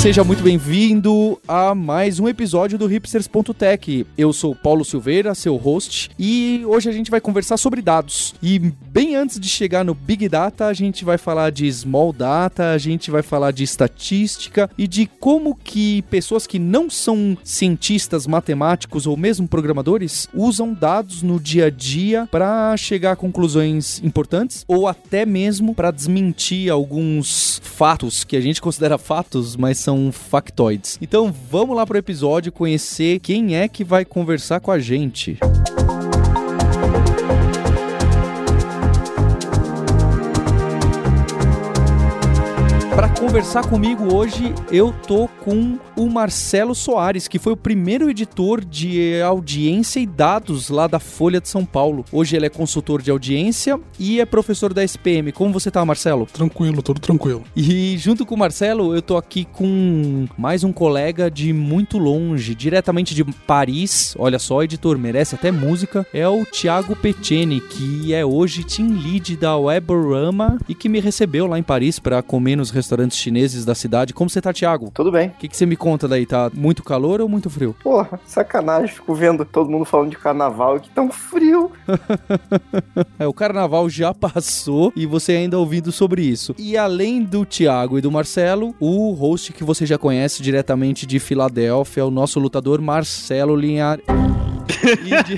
Seja muito bem-vindo a mais um episódio do Hipsters.tech. Eu sou Paulo Silveira, seu host, e hoje a gente vai conversar sobre dados. E bem antes de chegar no Big Data, a gente vai falar de Small Data, a gente vai falar de estatística e de como que pessoas que não são cientistas, matemáticos ou mesmo programadores usam dados no dia a dia para chegar a conclusões importantes ou até mesmo para desmentir alguns fatos que a gente considera fatos, mas são são factoides. Então vamos lá pro episódio conhecer quem é que vai conversar com a gente. Para conversar comigo hoje, eu tô com o Marcelo Soares, que foi o primeiro editor de audiência e dados lá da Folha de São Paulo. Hoje ele é consultor de audiência e é professor da SPM. Como você tá, Marcelo? Tranquilo, tudo tranquilo. E junto com o Marcelo, eu tô aqui com mais um colega de muito longe, diretamente de Paris. Olha só, editor, merece até música. É o Thiago Peteni, que é hoje team lead da Weborama e que me recebeu lá em Paris para comer nos restaurantes chineses da cidade. Como você tá, Thiago? Tudo bem. O que, que você me conta daí? Tá muito calor ou muito frio? Porra, sacanagem. Fico vendo todo mundo falando de carnaval e que tão frio. é, o carnaval já passou e você ainda ouvindo sobre isso. E além do Thiago e do Marcelo, o host que você já conhece diretamente de Filadélfia, o nosso lutador Marcelo Linhares. e de...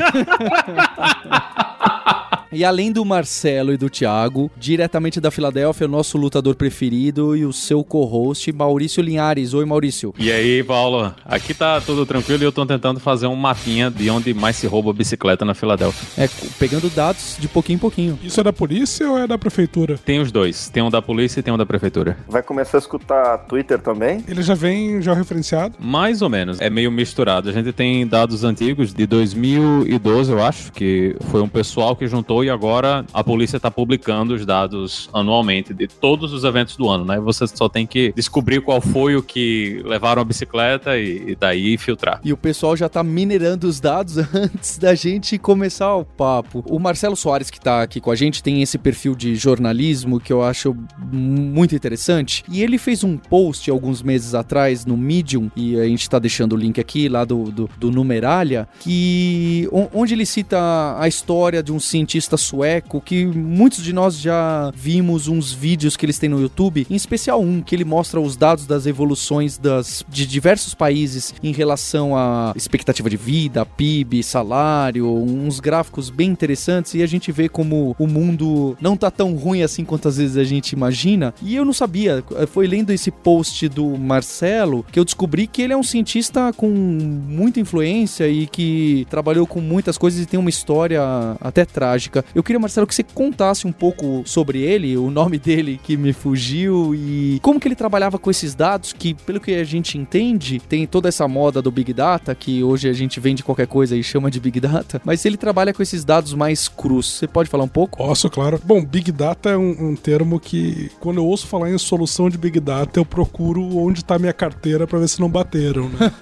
E além do Marcelo e do Thiago, diretamente da Filadélfia, o nosso lutador preferido e o seu co-host, Maurício Linhares. Oi, Maurício. E aí, Paulo? Aqui tá tudo tranquilo e eu tô tentando fazer um mapinha de onde mais se rouba bicicleta na Filadélfia. É, pegando dados de pouquinho em pouquinho. Isso é da polícia ou é da prefeitura? Tem os dois. Tem um da polícia e tem um da prefeitura. Vai começar a escutar Twitter também? Ele já vem já referenciado? Mais ou menos. É meio misturado. A gente tem dados antigos de 2012, eu acho, que foi um pessoal que juntou e agora a polícia está publicando os dados anualmente de todos os eventos do ano, né? Você só tem que descobrir qual foi o que levaram a bicicleta e, e daí filtrar. E o pessoal já está minerando os dados antes da gente começar o papo. O Marcelo Soares, que está aqui com a gente, tem esse perfil de jornalismo que eu acho muito interessante. E ele fez um post alguns meses atrás no Medium, e a gente está deixando o link aqui, lá do, do, do Numeralha, que onde ele cita a história de um cientista sueco que muitos de nós já vimos uns vídeos que eles têm no YouTube, em especial um que ele mostra os dados das evoluções das, de diversos países em relação à expectativa de vida, PIB, salário, uns gráficos bem interessantes e a gente vê como o mundo não tá tão ruim assim quanto às vezes a gente imagina. E eu não sabia, foi lendo esse post do Marcelo que eu descobri que ele é um cientista com muita influência e que trabalhou com muitas coisas e tem uma história até trágica. Eu queria, Marcelo, que você contasse um pouco sobre ele, o nome dele que me fugiu e como que ele trabalhava com esses dados que, pelo que a gente entende, tem toda essa moda do Big Data, que hoje a gente vende qualquer coisa e chama de Big Data, mas ele trabalha com esses dados mais crus. Você pode falar um pouco? Posso, claro. Bom, Big Data é um, um termo que, quando eu ouço falar em solução de Big Data, eu procuro onde está minha carteira para ver se não bateram, né?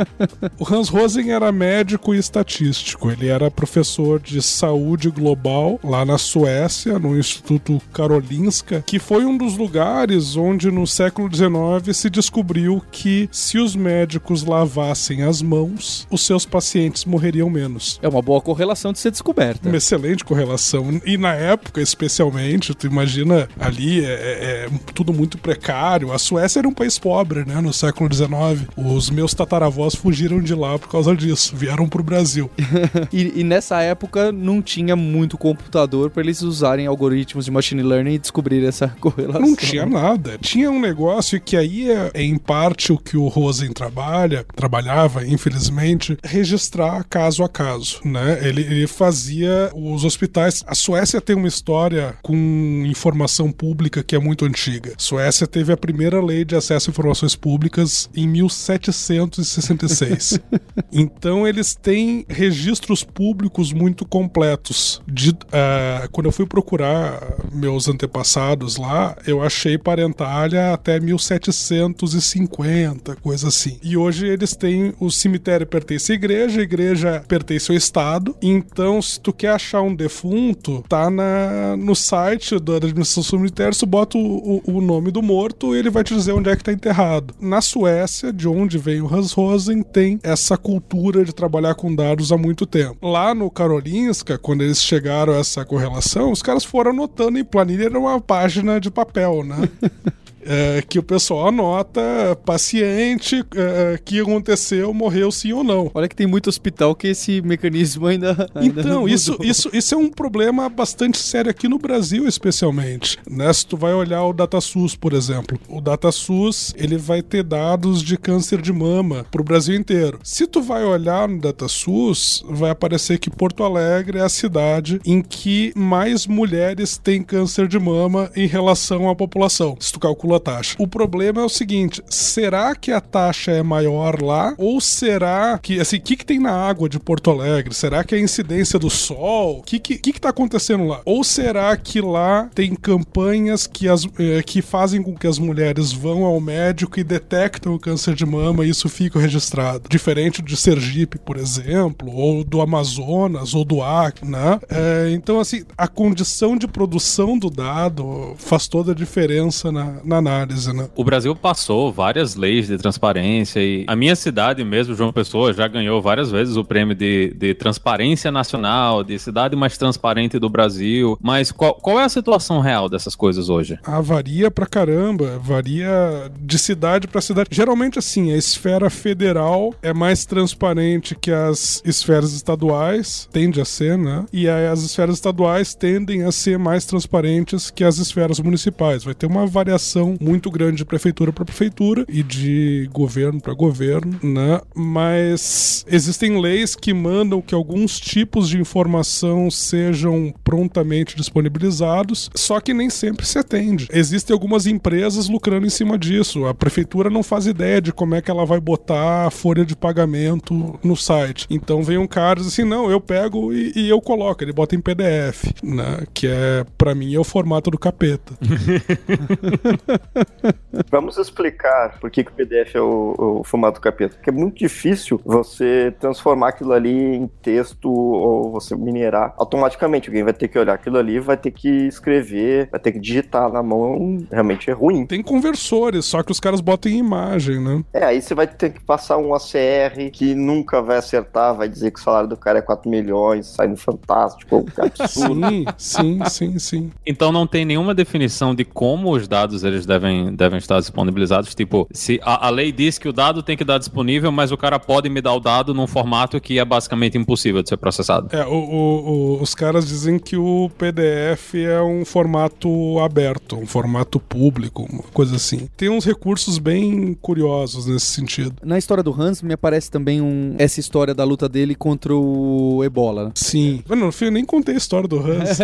o Hans Rosen era médico e estatístico. Ele era professor de saúde global global lá na Suécia, no Instituto Karolinska, que foi um dos lugares onde no século XIX se descobriu que se os médicos lavassem as mãos, os seus pacientes morreriam menos. É uma boa correlação de ser descoberta. Uma excelente correlação. E na época, especialmente, tu imagina ali, é, é, é tudo muito precário. A Suécia era um país pobre, né, no século XIX. Os meus tataravós fugiram de lá por causa disso, vieram pro Brasil. e, e nessa época não tinha muito computador para eles usarem algoritmos de machine learning e descobrir essa correlação. Não tinha nada. Tinha um negócio que aí é, é em parte o que o Rosen trabalha, trabalhava, infelizmente, registrar caso a caso, né? Ele, ele fazia os hospitais. A Suécia tem uma história com informação pública que é muito antiga. A Suécia teve a primeira lei de acesso a informações públicas em 1766. então eles têm registros públicos muito completos de, uh, quando eu fui procurar meus antepassados lá, eu achei parentalha até 1750, coisa assim. E hoje eles têm o cemitério pertence à igreja, a igreja pertence ao estado. Então, se tu quer achar um defunto, tá na, no site da administração cemitério, tu bota o, o, nome do morto e ele vai te dizer onde é que tá enterrado. Na Suécia, de onde vem o Hans Rosen, tem essa cultura de trabalhar com dados há muito tempo. Lá no Karolinska, quando eles chegaram a essa correlação, os caras foram anotando em planilha, era uma página de papel, né? é, que o pessoal anota paciente, é, que aconteceu, morreu sim ou não. Olha que tem muito hospital que esse mecanismo ainda. ainda então, isso, isso, isso é um problema bastante sério aqui no Brasil, especialmente. Né? Se tu vai olhar o DataSUS, por exemplo, o DataSUS ele vai ter dados de câncer de mama para o Brasil inteiro. Se tu vai olhar no DataSUS, vai aparecer que Porto Alegre é a cidade em que mais mulheres têm câncer de mama em relação à população. Se tu calcula a taxa. O problema é o seguinte: será que a taxa é maior lá? Ou será que, assim, o que, que tem na água de Porto Alegre? Será que é a incidência do sol? O que, que, que, que tá acontecendo lá? Ou será que lá tem campanhas que, as, eh, que fazem com que as mulheres vão ao médico e detectam o câncer de mama e isso fica registrado? Diferente de Sergipe, por exemplo, ou do Amazonas, ou do Acre, né? É, então, assim, a condição de produção do dado faz toda a diferença na, na análise, né? O Brasil passou várias leis de transparência e a minha cidade mesmo, João Pessoa, já ganhou várias vezes o prêmio de, de transparência nacional, de cidade mais transparente do Brasil. Mas qual, qual é a situação real dessas coisas hoje? Ah, varia pra caramba, varia de cidade para cidade. Geralmente, assim, a esfera federal é mais transparente que as esferas estaduais, tende a ser, né? E as esferas estaduais tendem a ser mais transparentes que as esferas municipais. Vai ter uma variação muito grande de prefeitura para prefeitura e de governo para governo, né? Mas existem leis que mandam que alguns tipos de informação sejam prontamente disponibilizados, só que nem sempre se atende. Existem algumas empresas lucrando em cima disso. A prefeitura não faz ideia de como é que ela vai botar a folha de pagamento no site. Então vem um cara diz assim: não, eu pego e, e eu coloco. Ele bota em PDF, né? Que é, para mim, é o formato do capeta. Vamos explicar por que, que o PDF é o, o, formato capeta. Porque é muito difícil você transformar aquilo ali em texto ou você minerar automaticamente. Alguém vai ter que olhar aquilo ali, vai ter que escrever, vai ter que digitar na mão. Realmente é ruim. Tem conversores, só que os caras botam em imagem, né? É, aí você vai ter que passar um ACR que nunca vai acertar, vai dizer que o salário do cara é 4 milhões, sai no fantástico, é absurdo. sim, sim, sim, sim. Então não tem nenhuma definição de como os dados eles devem, devem estar disponibilizados. Tipo, se a, a, lei diz que o dado tem que estar disponível, mas o cara pode me dar o dado num formato que é basicamente impossível de ser processado. É, o, o, o, os caras dizem que o PDF é um formato aberto, um formato público, uma coisa assim. Tem uns recursos bem curiosos nesse sentido. Na história do Hans, me aparece também um, essa história da luta dele contra o Ebola. Né? Sim. Mano, no fim, eu nem contei a história do Hans.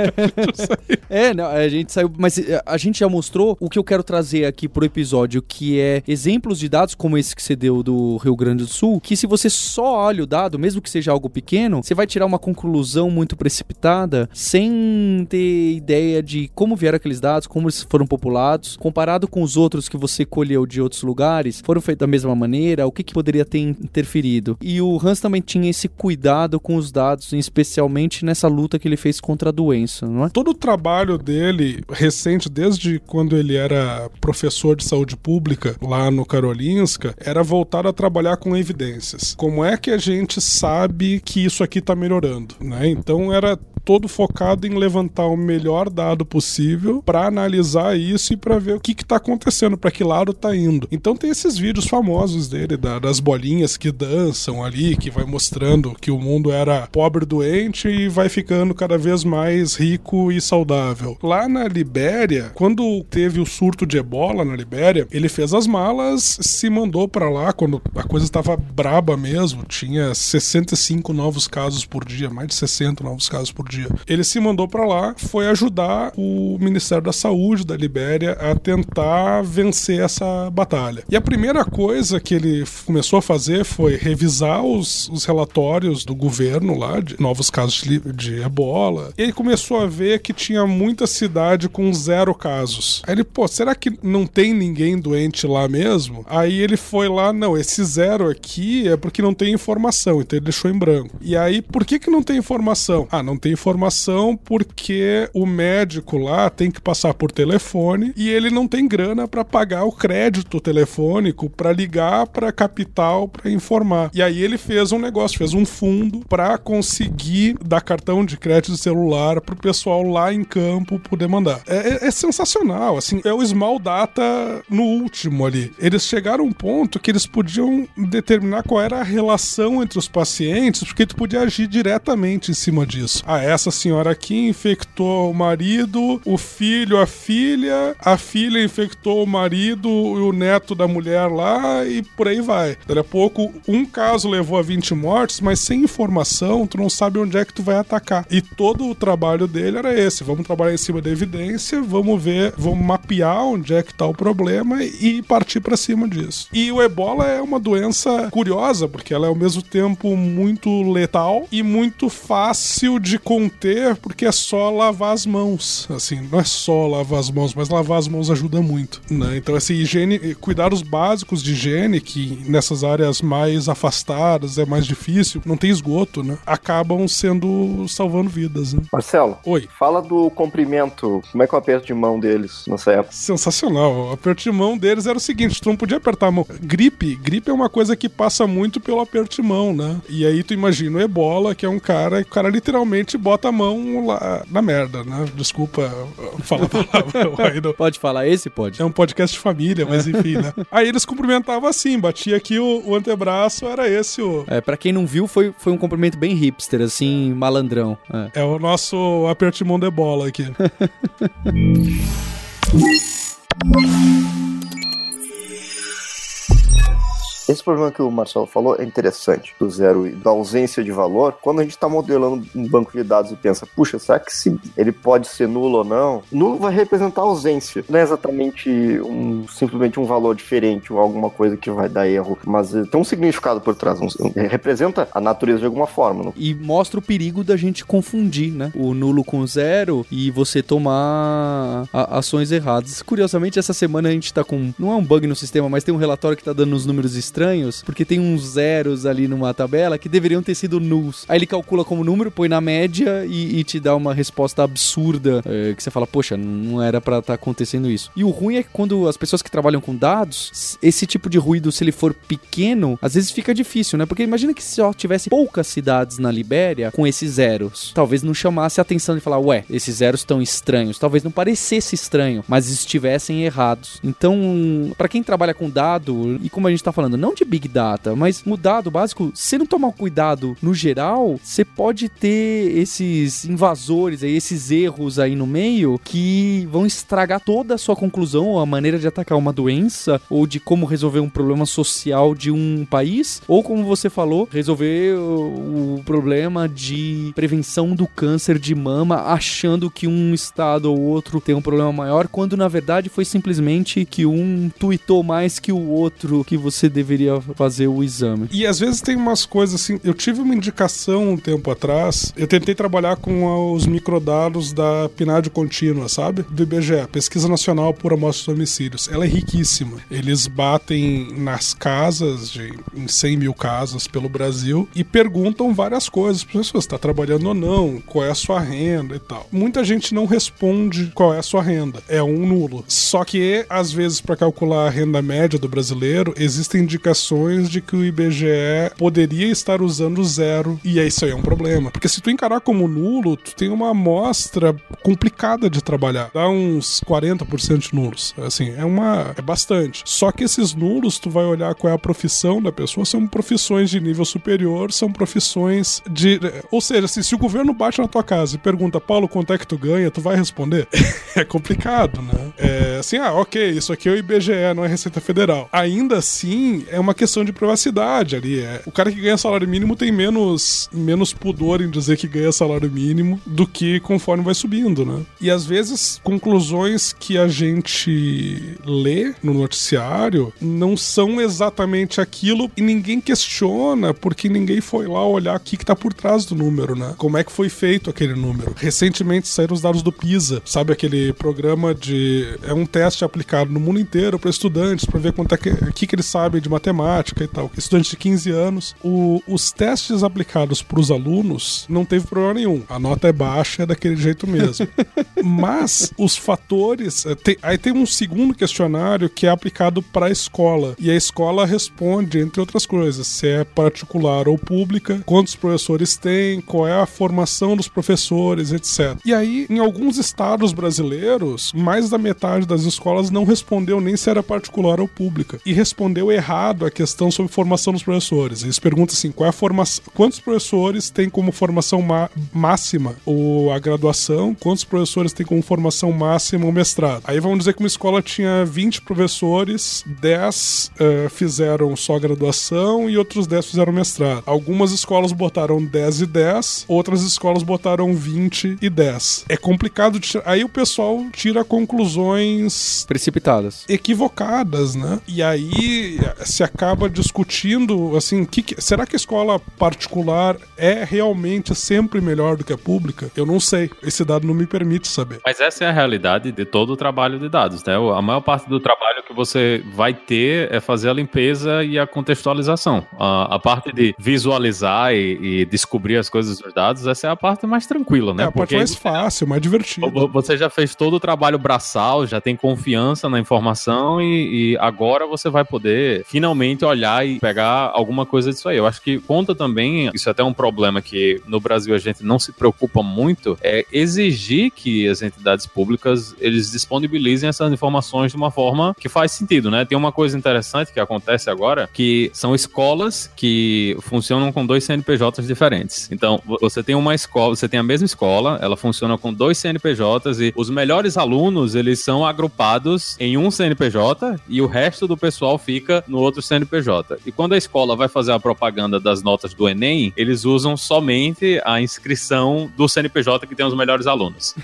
é, não, a gente saiu. Mas a gente já mostrou o que eu quero trazer aqui pro episódio, que é exemplos de dados como esse que você deu do Rio Grande do Sul, que se você só olha o dado, mesmo que seja algo pequeno, você vai tirar uma conclusão muito precipitada, sem ter ideia de como vieram aqueles dados, como eles foram populados, comparado com os outros que você colheu de outros lugares, foram feitos da mesma maneira, o que, que poderia ter interferido. E o Hans também tinha esse cuidado com os dados, especialmente nessa luta que ele fez contra a doença, não é? Todo o trabalho dele recente, desde quando ele era professor de saúde pública lá no Karolinska, era voltado a trabalhar com evidências. Como é que a gente sabe que isso aqui está melhorando? Né? Então era todo focado em levantar o melhor dado possível para analisar isso e para ver o que está acontecendo, para que lado está indo. Então tem esses vídeos famosos dele, da, das bolinhas que dançam ali, que vai mostrando que o mundo era pobre doente e vai ficando cada vez mais rico e saudável. Lá na Libéria, quando teve o surto de ebola na Libéria, ele fez as malas, se mandou para lá quando a coisa estava braba mesmo, tinha 65 novos casos por dia, mais de 60 novos casos por dia Ele se mandou para lá, foi ajudar o Ministério da Saúde da Libéria a tentar vencer essa batalha. E a primeira coisa que ele começou a fazer foi revisar os, os relatórios do governo lá de novos casos de, de ebola. E ele começou a ver que tinha muita cidade com zero casos. Aí ele, pô, será que não tem ninguém doente lá mesmo? Aí ele foi lá, não, esse zero aqui é porque não tem informação, então ele deixou em branco. E aí, por que que não tem informação? Ah, não tem informação porque o médico lá tem que passar por telefone e ele não tem grana para pagar o crédito telefônico para ligar para capital para informar. E aí ele fez um negócio, fez um fundo para conseguir dar cartão de crédito celular pro pessoal lá em campo poder mandar. É, é, é sensacional, assim, é o small data no último ali. Eles chegaram a um ponto que eles podiam determinar qual era a relação entre os pacientes, porque tu podia agir diretamente em cima disso. Ah, essa senhora aqui infectou o marido, o filho, a filha, a filha infectou o marido e o neto da mulher lá e por aí vai. Daqui a pouco, um caso levou a 20 mortes, mas sem informação, tu não sabe onde é que tu vai atacar. E todo o trabalho dele era esse: vamos trabalhar em cima da evidência, vamos ver, vamos mapear onde é que tá o problema e partir para cima disso. E o ebola é uma doença curiosa, porque ela é ao mesmo tempo muito letal e muito fácil de conter, porque é só lavar as mãos. Assim, não é só lavar as mãos, mas lavar as mãos ajuda muito. Né? Então, assim, higiene, cuidados básicos de higiene, que nessas áreas mais afastadas é mais difícil, não tem esgoto, né? Acabam sendo salvando vidas. Né? Marcelo, Oi. fala do comprimento. Como é que é o aperto de mão deles nessa época? Sensacional. O aperto de mão deles era o seguinte: tu não podia apertar a mão. Gripe, gripe é uma coisa que passa muito pelo aperto de mão, né? E aí tu imagina o ebola, que é um cara, o cara literalmente bota a mão lá na merda, né? Desculpa falar a palavra. não- Pode falar esse? Pode. É um podcast de família, mas enfim, né? Aí eles cumprimentavam assim, batia aqui o, o antebraço, era esse o. É, pra quem não viu, foi, foi um cumprimento bem hipster, assim, malandrão. É. É o nosso aperto de mão de bola aqui. Esse problema que o Marcelo falou é interessante, do zero e da ausência de valor. Quando a gente está modelando um banco de dados e pensa, puxa, será que se ele pode ser nulo ou não? Nulo vai representar ausência. Não é exatamente um, simplesmente um valor diferente ou alguma coisa que vai dar erro, mas eh, tem um significado por trás. Um, representa a natureza de alguma forma. não? E mostra o perigo da gente confundir, né? O nulo com zero e você tomar a- ações erradas. Curiosamente, essa semana a gente tá com. Não é um bug no sistema, mas tem um relatório que tá dando uns números estranhos, porque tem uns zeros ali numa tabela que deveriam ter sido nulls. Aí ele calcula como número, põe na média e, e te dá uma resposta absurda é, que você fala, poxa, não era pra estar acontecendo isso. E o ruim é que quando as pessoas que trabalham com dados, esse tipo de ruído, se ele for pequeno, às vezes fica difícil, né? Porque imagina que só tivesse poucas cidades na Libéria com esses zeros, talvez não chamasse a atenção de falar, ué, esses zeros estão estranhos. Talvez não parecesse estranho, mas estivessem errados. Então, pra quem trabalha com dado, e como a gente tá falando, não de big data, mas no dado básico, se não tomar cuidado no geral, você pode ter esses invasores aí, esses erros aí no meio que vão estragar toda a sua conclusão, a maneira de atacar uma doença, ou de como resolver um problema social de um país, ou como você falou, resolver o problema de prevenção do câncer de mama, achando que um estado ou outro tem um problema maior, quando na verdade foi simplesmente que um tweetou mais que o outro que você deveria fazer o exame. E às vezes tem umas coisas assim. Eu tive uma indicação um tempo atrás. Eu tentei trabalhar com os microdados da PNAD contínua, sabe? Do IBGE, Pesquisa Nacional por Amostras de Homicídios. Ela é riquíssima. Eles batem nas casas, de, em 100 mil casas pelo Brasil, e perguntam várias coisas para pessoas: está trabalhando ou não? Qual é a sua renda e tal. Muita gente não responde qual é a sua renda. É um nulo. Só que, às vezes, para calcular a renda média do brasileiro, existem indicações de que o IBGE poderia estar usando zero. E aí isso aí é um problema. Porque se tu encarar como nulo, tu tem uma amostra complicada de trabalhar. Dá uns 40% de nulos. Assim, é uma. É bastante. Só que esses nulos, tu vai olhar qual é a profissão da pessoa, são profissões de nível superior, são profissões de. Ou seja, assim, se o governo bate na tua casa e pergunta, Paulo, quanto é que tu ganha, tu vai responder? é complicado, né? É assim, ah, ok, isso aqui é o IBGE, não é Receita Federal. Ainda assim, é uma questão de privacidade ali. É, o cara que ganha salário mínimo tem menos, menos pudor em dizer que ganha salário mínimo do que conforme vai subindo, né? E às vezes, conclusões que a gente lê no noticiário não são exatamente aquilo e ninguém questiona porque ninguém foi lá olhar o que, que tá por trás do número, né? Como é que foi feito aquele número. Recentemente saíram os dados do PISA, sabe aquele programa de. É um teste aplicado no mundo inteiro para estudantes, para ver quanto é que, que, que eles sabem de matemática e tal. Estudantes de 15 anos. O, os testes aplicados para os alunos não teve problema nenhum. A nota é baixa, é daquele jeito mesmo. Mas os fatores. Eh, tem, aí tem um segundo questionário que é aplicado para a escola. E a escola responde, entre outras coisas, se é particular ou pública, quantos professores tem, qual é a formação dos professores, etc. E aí, em alguns estados brasileiros, mais da metade das escolas não respondeu nem se era particular ou pública. E respondeu errado a questão sobre formação dos professores. Eles perguntam assim: qual é a formação. Quantos professores têm como formação máxima ou a graduação? Quantos professores têm como formação máxima o mestrado? Aí vamos dizer que uma escola tinha 20 professores, 10 uh, eh, fizeram só graduação e outros 10 fizeram mestrado. Algumas escolas botaram 10 e 10, outras escolas botaram 20 e 10. É complicado de Aí o pessoal tira conclusões precipitadas, equivocadas, né? E aí se acaba discutindo assim, que, que, será que a escola particular é realmente sempre melhor do que a pública? Eu não sei. Esse dado não me permite saber. Mas essa é a realidade de todo o trabalho de dados, né? A maior parte do trabalho que você vai ter é fazer a limpeza e a contextualização. A, a parte de visualizar e, e, descobrir as coisas dos dados, essa é a parte mais tranquila, né? É a parte mais fácil, mais divertida. Você já fez todo o trabalho braçal, já tem confiança na informação e, e agora você vai poder finalmente olhar e pegar alguma coisa disso aí. Eu acho que conta também, isso é até um problema que no Brasil a gente não se preocupa muito, é exigir que as entidades públicas eles disponibilizem essas informações de uma forma que faz sentido, né? Tem uma coisa interessante que acontece agora, que são escolas que funcionam com dois CNPJs diferentes. Então, você tem uma escola, você tem a mesma escola, ela funciona com dois CNPJs e os melhores alunos, eles são agrupados em um CNPJ e o resto do pessoal fica no outro CNPJ. E quando a escola vai fazer a propaganda das notas do Enem, eles usam somente a inscrição do CNPJ que tem os melhores alunos.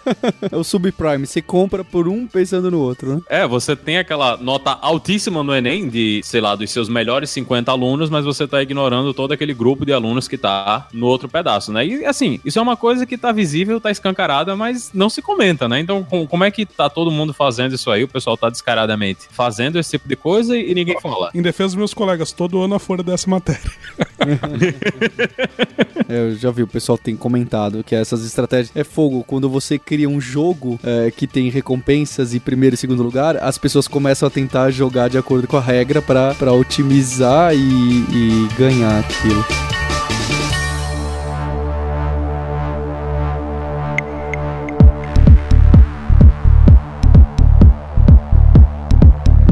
é o subprime, você compra por um pensando no outro, né? É, você tem aquela nota altíssima no Enem de, sei lá, dos seus melhores 50 alunos, mas você tá ignorando todo aquele grupo de alunos que tá no outro pedaço, né? E assim, isso é uma coisa que tá visível, tá escancarada, mas não se comenta, né? Então, como é que tá todo mundo fazendo isso aí? O pessoal tá descaradamente fazendo esse tipo de coisa e ninguém fala. Em defesa dos meus colegas, todo ano a folha dessa matéria. Eu já vi, o pessoal tem comentado que essas estratégias é fogo. Quando você cria um jogo é, que tem recompensas e primeiro e segundo lugar, as pessoas começam a tentar jogar de acordo com a regra para otimizar e, e ganhar aquilo.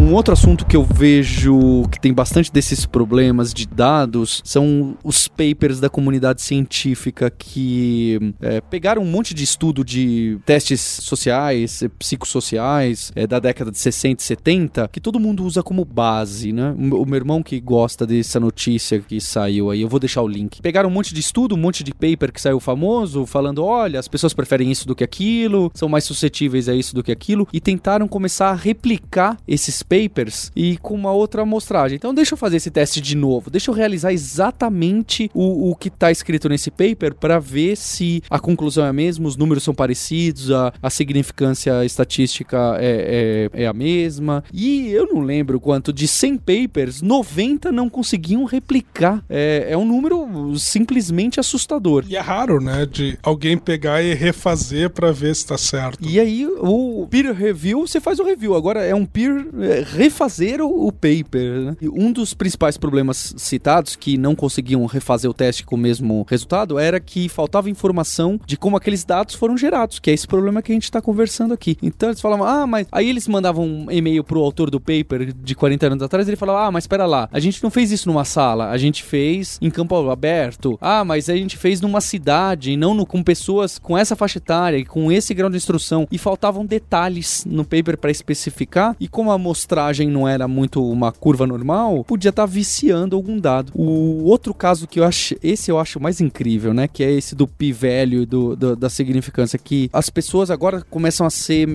Um outro assunto que eu vejo que tem bastante desses problemas de dados são os papers da comunidade científica que é, pegaram um monte de estudo de testes sociais, psicossociais é, da década de 60 e 70, que todo mundo usa como base, né? O meu irmão que gosta dessa notícia que saiu aí, eu vou deixar o link. Pegaram um monte de estudo, um monte de paper que saiu famoso, falando: olha, as pessoas preferem isso do que aquilo, são mais suscetíveis a isso do que aquilo, e tentaram começar a replicar esses papers papers e com uma outra amostragem. Então deixa eu fazer esse teste de novo, deixa eu realizar exatamente o, o que está escrito nesse paper para ver se a conclusão é a mesma, os números são parecidos, a, a significância estatística é, é, é, a mesma. E eu não lembro quanto, de 100 papers, 90 não conseguiam replicar. É, é um número simplesmente assustador. E é raro, né, de alguém pegar e refazer para ver se está certo. E aí o peer review, você faz o review, agora é um peer é, refazer o, o paper. Né? Um dos principais problemas citados, que não conseguiam refazer o teste com o mesmo resultado, era que faltava informação de como aqueles dados foram gerados, que é esse problema que a gente está conversando aqui. Então eles falavam, ah, mas. Aí eles mandavam um e-mail pro autor do paper de 40 anos atrás, ele falava, ah, mas espera lá, a gente não fez isso numa sala, a gente fez em campo aberto. Ah, mas a gente fez numa cidade, não no, com pessoas com essa faixa etária e com esse grau de instrução. E faltavam detalhes no paper para especificar, e como a amostragem amostragem não era muito uma curva normal, podia estar tá viciando algum dado. O outro caso que eu acho, esse eu acho mais incrível, né? Que é esse do p-value, do, do, da significância, que as pessoas agora começam a ser,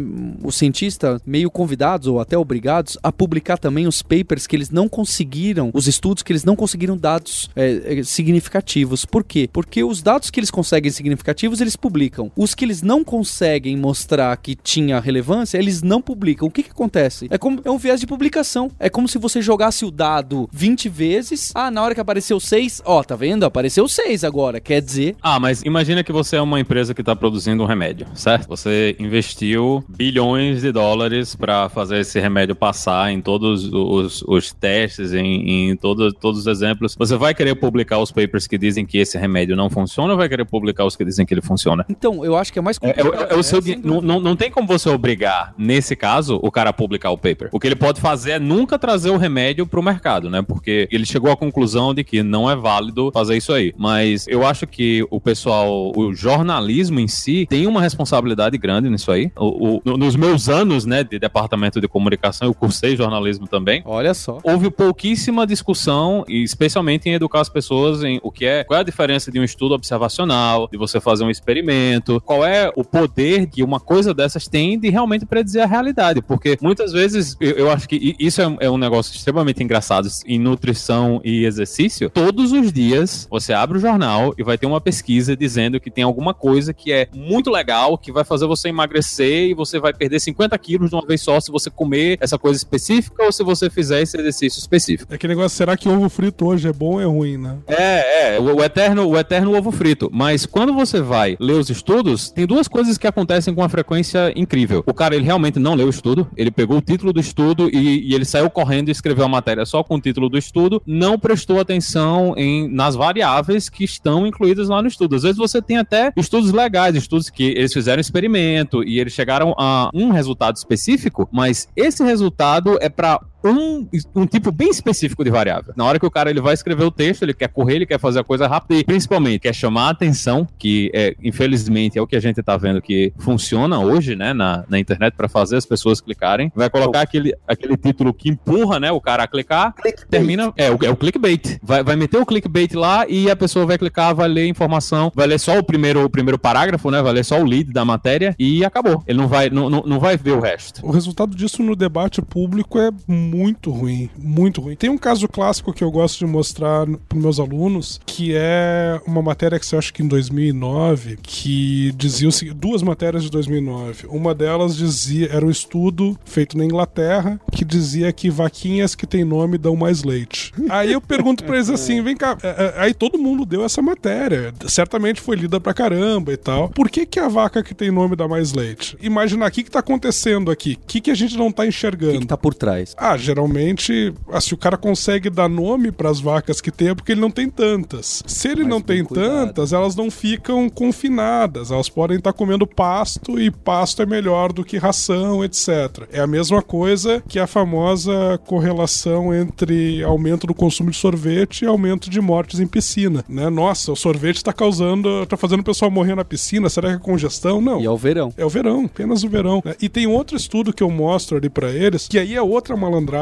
os cientistas, meio convidados ou até obrigados a publicar também os papers que eles não conseguiram, os estudos que eles não conseguiram dados é, é, significativos. Por quê? Porque os dados que eles conseguem significativos, eles publicam. Os que eles não conseguem mostrar que tinha relevância, eles não publicam. O que que acontece? É como é um viés de publicação. É como se você jogasse o dado 20 vezes. Ah, na hora que apareceu 6, ó, tá vendo? Apareceu 6 agora. Quer dizer. Ah, mas imagina que você é uma empresa que está produzindo um remédio, certo? Você investiu bilhões de dólares para fazer esse remédio passar em todos os, os testes, em, em todo, todos os exemplos. Você vai querer publicar os papers que dizem que esse remédio não funciona ou vai querer publicar os que dizem que ele funciona? Então, eu acho que é mais é, é, é, é o seu, é, não, não, não tem como você obrigar, nesse caso, o cara a publicar o paper. O que ele pode fazer é nunca trazer o remédio pro mercado, né? Porque ele chegou à conclusão de que não é válido fazer isso aí. Mas eu acho que o pessoal, o jornalismo em si, tem uma responsabilidade grande nisso aí. O, o, nos meus anos, né, de departamento de comunicação, eu cursei jornalismo também. Olha só. Houve pouquíssima discussão, especialmente em educar as pessoas em o que é, qual é a diferença de um estudo observacional, de você fazer um experimento, qual é o poder que uma coisa dessas tem de realmente predizer a realidade. Porque muitas vezes eu, eu acho que isso é, é um negócio extremamente engraçado em nutrição e exercício. Todos os dias você abre o jornal e vai ter uma pesquisa dizendo que tem alguma coisa que é muito legal, que vai fazer você emagrecer e você vai perder 50 quilos de uma vez só se você comer essa coisa específica ou se você fizer esse exercício específico. É que negócio, será que ovo frito hoje é bom ou é ruim, né? É, é, o, o, eterno, o eterno ovo frito. Mas quando você vai ler os estudos, tem duas coisas que acontecem com uma frequência incrível. O cara, ele realmente não leu o estudo, ele pegou o título do estudo e, e ele saiu correndo e escreveu a matéria só com o título do estudo, não prestou atenção em, nas variáveis que estão incluídas lá no estudo. Às vezes você tem até estudos legais, estudos que eles fizeram experimento e eles chegaram a um resultado específico, mas esse resultado é para um, um tipo bem específico de variável. Na hora que o cara ele vai escrever o texto, ele quer correr, ele quer fazer a coisa rápida e principalmente quer chamar a atenção, que é, infelizmente é o que a gente tá vendo que funciona hoje, né, na, na internet para fazer as pessoas clicarem. Vai colocar aquele, aquele título que empurra, né, o cara a clicar, clickbait. termina, é o, é o clickbait. Vai, vai meter o clickbait lá e a pessoa vai clicar, vai ler informação, vai ler só o primeiro, o primeiro parágrafo, né, vai ler só o lead da matéria e acabou. Ele não vai, não, não, não vai ver o resto. O resultado disso no debate público é muito ruim, muito ruim. Tem um caso clássico que eu gosto de mostrar para meus alunos, que é uma matéria que você acha que em 2009, que dizia o seguinte, duas matérias de 2009. Uma delas dizia, era um estudo feito na Inglaterra, que dizia que vaquinhas que têm nome dão mais leite. Aí eu pergunto para eles assim, vem cá, é, é, aí todo mundo deu essa matéria, certamente foi lida pra caramba e tal. Por que que a vaca que tem nome dá mais leite? Imaginar o que que tá acontecendo aqui, o que que a gente não tá enxergando. O que, que tá por trás? Ah, geralmente geralmente, assim, o cara consegue dar nome para as vacas que tem é porque ele não tem tantas. Se ele Mas não tem cuidado. tantas, elas não ficam confinadas. Elas podem estar tá comendo pasto e pasto é melhor do que ração, etc. É a mesma coisa que a famosa correlação entre aumento do consumo de sorvete e aumento de mortes em piscina, né? Nossa, o sorvete está causando, está fazendo o pessoal morrer na piscina. Será que é congestão? Não. E é o verão. É o verão, apenas o verão. Né? E tem outro estudo que eu mostro ali para eles, que aí é outra malandragem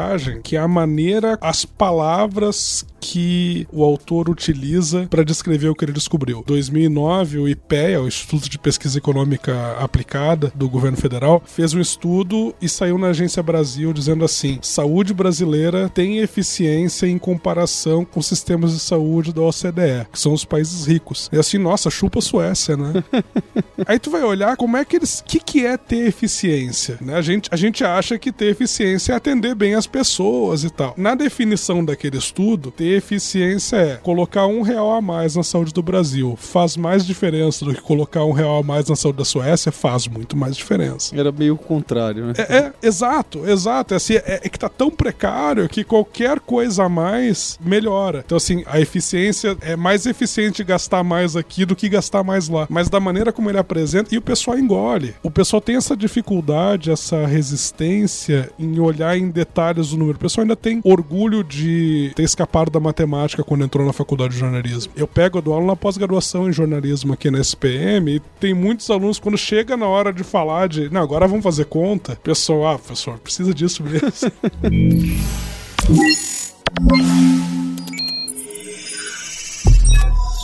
que é a maneira, as palavras que o autor utiliza para descrever o que ele descobriu. 2009, o IPEA, o Instituto de Pesquisa Econômica Aplicada do governo federal, fez um estudo e saiu na Agência Brasil dizendo assim: saúde brasileira tem eficiência em comparação com sistemas de saúde da OCDE, que são os países ricos. E assim, nossa, chupa a Suécia, né? Aí tu vai olhar como é que eles. O que, que é ter eficiência? Né? A, gente, a gente acha que ter eficiência é atender bem as pessoas e tal. Na definição daquele estudo, ter eficiência é colocar um real a mais na saúde do Brasil. Faz mais diferença do que colocar um real a mais na saúde da Suécia? Faz muito mais diferença. Era meio o contrário, né? É, é exato, exato. É, assim, é, é, que tá tão precário que qualquer coisa a mais melhora. Então, assim, a eficiência é mais eficiente gastar mais aqui do que gastar mais lá. Mas da maneira como ele apresenta, e o pessoal engole. O pessoal tem essa dificuldade, essa resistência em olhar em detalhes detalhes do número. O pessoal ainda tem orgulho de ter escapado da matemática quando entrou na faculdade de jornalismo. Eu pego a aula na pós-graduação em jornalismo aqui na SPM e tem muitos alunos, quando chega na hora de falar de, não, agora vamos fazer conta, pessoal, ah, professor, precisa disso mesmo.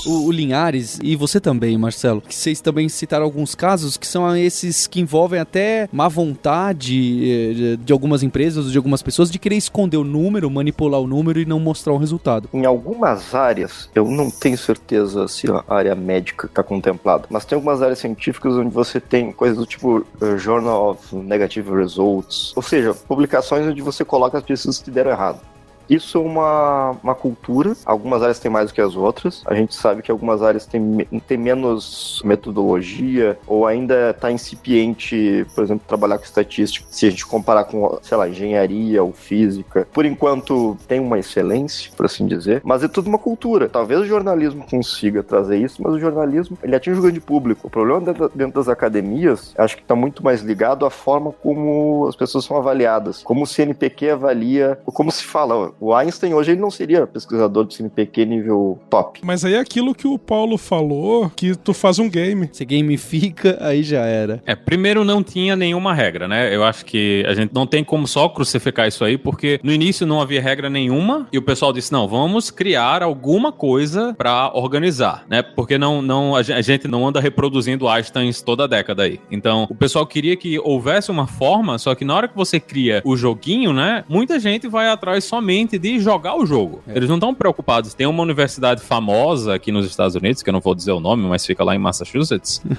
o, o, Linhares e você também, Marcelo, que vocês também citaram alguns casos que são esses que envolvem até má vontade eh, de algumas empresas de algumas pessoas de querer esconder o número, manipular o número e não mostrar o resultado. Em algumas áreas, eu não tenho certeza se a área médica está contemplada, mas tem algumas áreas científicas onde você tem coisas do tipo uh, Journal of Negative Results, ou seja, publicações onde você coloca as pesquisas que deram errado. Isso é uma, uma cultura. Algumas áreas têm mais do que as outras. A gente sabe que algumas áreas têm, têm menos metodologia ou ainda está incipiente, por exemplo, trabalhar com estatística. Se a gente comparar com, sei lá, engenharia ou física. Por enquanto, tem uma excelência, por assim dizer, mas é tudo uma cultura. Talvez o jornalismo consiga trazer isso, mas o jornalismo, ele atinge o grande público. O problema dentro, dentro das academias, acho que está muito mais ligado à forma como as pessoas são avaliadas. Como o CNPq avalia, ou como se fala, o Einstein hoje ele não seria pesquisador de CNPq nível top. Mas aí é aquilo que o Paulo falou, que tu faz um game. Você gamifica, aí já era. É, primeiro não tinha nenhuma regra, né? Eu acho que a gente não tem como só crucificar isso aí, porque no início não havia regra nenhuma e o pessoal disse, não, vamos criar alguma coisa para organizar, né? Porque não, não, a gente não anda reproduzindo Einstein toda a década aí. Então, o pessoal queria que houvesse uma forma, só que na hora que você cria o joguinho, né? Muita gente vai atrás somente de jogar o jogo. É. Eles não estão preocupados. Tem uma universidade famosa aqui nos Estados Unidos, que eu não vou dizer o nome, mas fica lá em Massachusetts.